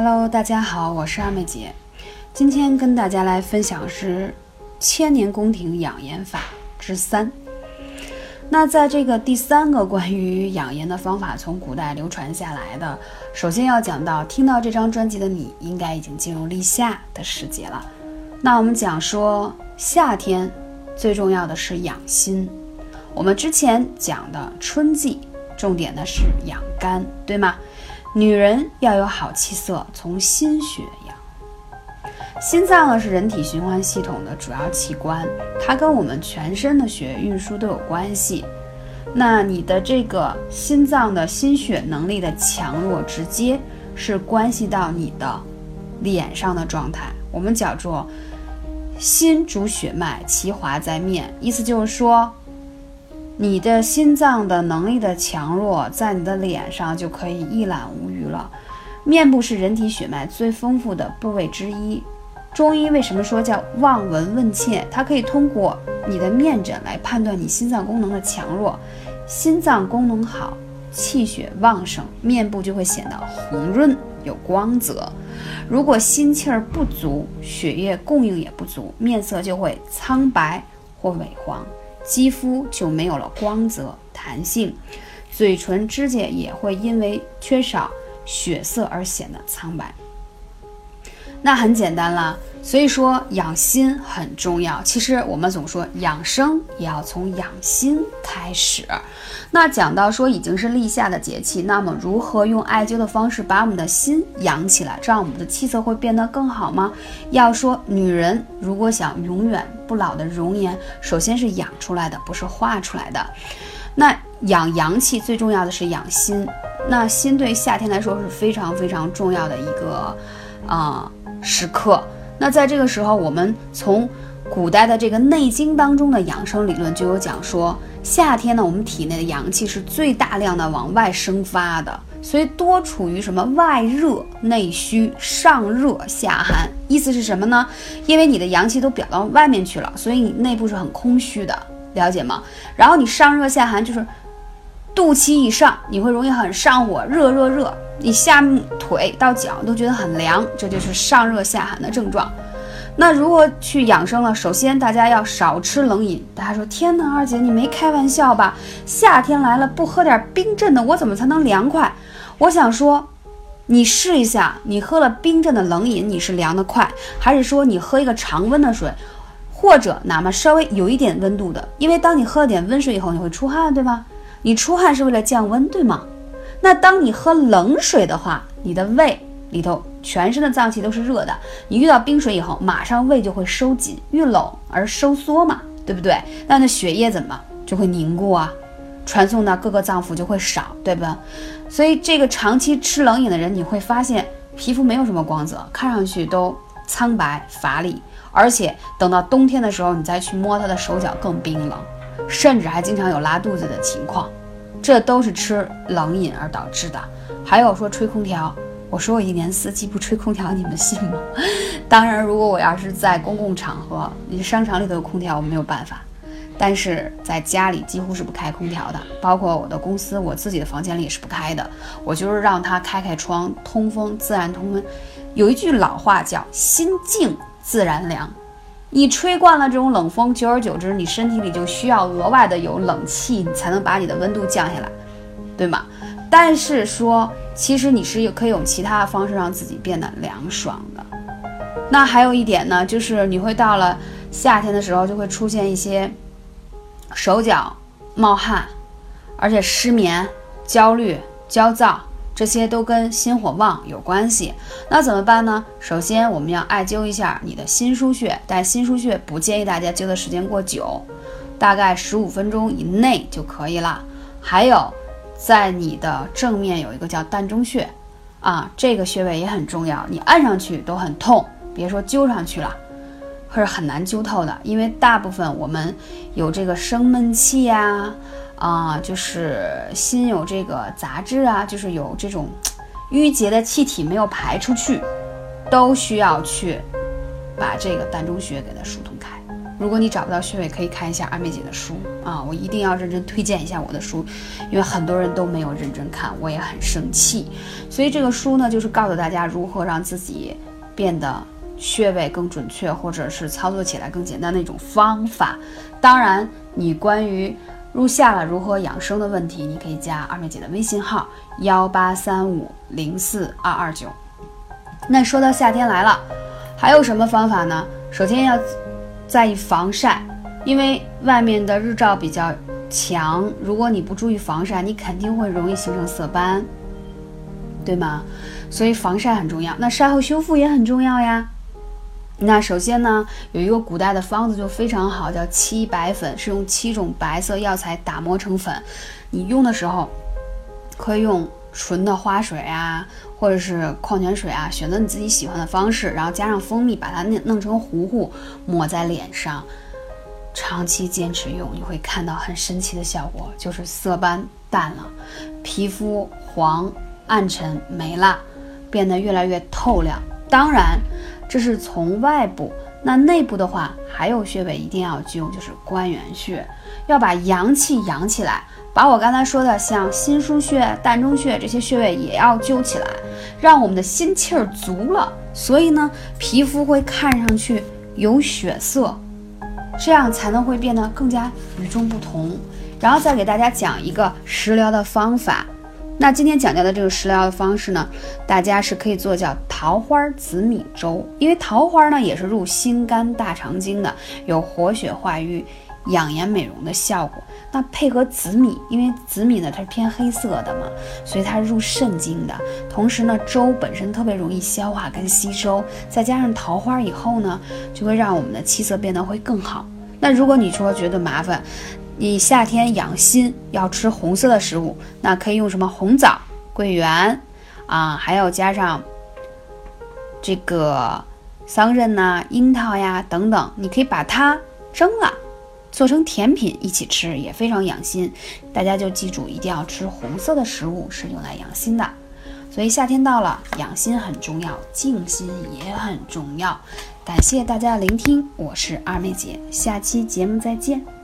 Hello，大家好，我是二妹姐，今天跟大家来分享是千年宫廷养颜法之三。那在这个第三个关于养颜的方法，从古代流传下来的，首先要讲到，听到这张专辑的你，应该已经进入立夏的时节了。那我们讲说夏天最重要的是养心，我们之前讲的春季重点的是养肝，对吗？女人要有好气色，从心血养。心脏呢是人体循环系统的主要器官，它跟我们全身的血液运输都有关系。那你的这个心脏的心血能力的强弱，直接是关系到你的脸上的状态。我们叫做心主血脉，其华在面，意思就是说，你的心脏的能力的强弱，在你的脸上就可以一览无余了。面部是人体血脉最丰富的部位之一。中医为什么说叫望闻问切？它可以通过你的面诊来判断你心脏功能的强弱。心脏功能好，气血旺盛，面部就会显得红润有光泽；如果心气儿不足，血液供应也不足，面色就会苍白或萎黄，肌肤就没有了光泽弹性，嘴唇指甲也会因为缺少血色而显得苍白。那很简单了，所以说养心很重要。其实我们总说养生也要从养心开始。那讲到说已经是立夏的节气，那么如何用艾灸的方式把我们的心养起来，这样我们的气色会变得更好吗？要说女人如果想永远不老的容颜，首先是养出来的，不是画出来的。那养阳气最重要的是养心，那心对夏天来说是非常非常重要的一个啊。时刻，那在这个时候，我们从古代的这个《内经》当中的养生理论就有讲说，夏天呢，我们体内的阳气是最大量的往外生发的，所以多处于什么外热内虚，上热下寒。意思是什么呢？因为你的阳气都表到外面去了，所以你内部是很空虚的，了解吗？然后你上热下寒，就是肚脐以上，你会容易很上火，热热热。你下腿到脚都觉得很凉，这就是上热下寒的症状。那如何去养生呢？首先，大家要少吃冷饮。大家说：“天哪，二姐，你没开玩笑吧？夏天来了，不喝点冰镇的，我怎么才能凉快？”我想说，你试一下，你喝了冰镇的冷饮，你是凉得快，还是说你喝一个常温的水，或者哪怕稍微有一点温度的？因为当你喝了点温水以后，你会出汗，对吧？你出汗是为了降温，对吗？那当你喝冷水的话，你的胃里头全身的脏器都是热的，你遇到冰水以后，马上胃就会收紧，遇冷而收缩嘛，对不对？那那血液怎么就会凝固啊？传送到各个脏腑就会少，对吧？所以这个长期吃冷饮的人，你会发现皮肤没有什么光泽，看上去都苍白乏力，而且等到冬天的时候，你再去摸他的手脚更冰冷，甚至还经常有拉肚子的情况。这都是吃冷饮而导致的。还有说吹空调，我说我一年四季不吹空调，你们信吗？当然，如果我要是在公共场合，你商场里头有空调，我没有办法。但是在家里几乎是不开空调的，包括我的公司，我自己的房间里也是不开的。我就是让它开开窗，通风，自然通风。有一句老话叫“心静自然凉”。你吹惯了这种冷风，久而久之，你身体里就需要额外的有冷气，你才能把你的温度降下来，对吗？但是说，其实你是有可以用其他的方式让自己变得凉爽的。那还有一点呢，就是你会到了夏天的时候，就会出现一些手脚冒汗，而且失眠、焦虑、焦躁。这些都跟心火旺有关系，那怎么办呢？首先我们要艾灸一下你的心腧穴，但心腧穴不建议大家灸的时间过久，大概十五分钟以内就可以了。还有，在你的正面有一个叫膻中穴，啊，这个穴位也很重要，你按上去都很痛，别说灸上去了，是很难灸透的，因为大部分我们有这个生闷气呀。啊，就是心有这个杂质啊，就是有这种淤结的气体没有排出去，都需要去把这个膻中穴给它疏通开。如果你找不到穴位，可以看一下二妹姐的书啊，我一定要认真推荐一下我的书，因为很多人都没有认真看，我也很生气。所以这个书呢，就是告诉大家如何让自己变得穴位更准确，或者是操作起来更简单的一种方法。当然，你关于入夏了如何养生的问题，你可以加二妹姐的微信号幺八三五零四二二九。那说到夏天来了，还有什么方法呢？首先要在意防晒，因为外面的日照比较强，如果你不注意防晒，你肯定会容易形成色斑，对吗？所以防晒很重要。那晒后修复也很重要呀。那首先呢，有一个古代的方子就非常好，叫七白粉，是用七种白色药材打磨成粉。你用的时候可以用纯的花水啊。或者是矿泉水啊，选择你自己喜欢的方式，然后加上蜂蜜，把它弄弄成糊糊，抹在脸上，长期坚持用，你会看到很神奇的效果，就是色斑淡了，皮肤黄暗沉没了，变得越来越透亮。当然，这是从外部，那内部的话，还有穴位一定要灸，就是关元穴，要把阳气养起来。把我刚才说的像心腧穴、膻中穴这些穴位也要灸起来，让我们的心气儿足了，所以呢，皮肤会看上去有血色，这样才能会变得更加与众不同。然后再给大家讲一个食疗的方法。那今天讲到的这个食疗的方式呢，大家是可以做叫桃花紫米粥，因为桃花呢也是入心肝大肠经的，有活血化瘀。养颜美容的效果，那配合紫米，因为紫米呢它是偏黑色的嘛，所以它入肾经的。同时呢，粥本身特别容易消化跟吸收，再加上桃花以后呢，就会让我们的气色变得会更好。那如果你说觉得麻烦，你夏天养心要吃红色的食物，那可以用什么红枣、桂圆啊，还有加上这个桑葚呐、樱桃呀等等，你可以把它蒸了。做成甜品一起吃也非常养心，大家就记住一定要吃红色的食物，是用来养心的。所以夏天到了，养心很重要，静心也很重要。感谢大家的聆听，我是二妹姐，下期节目再见。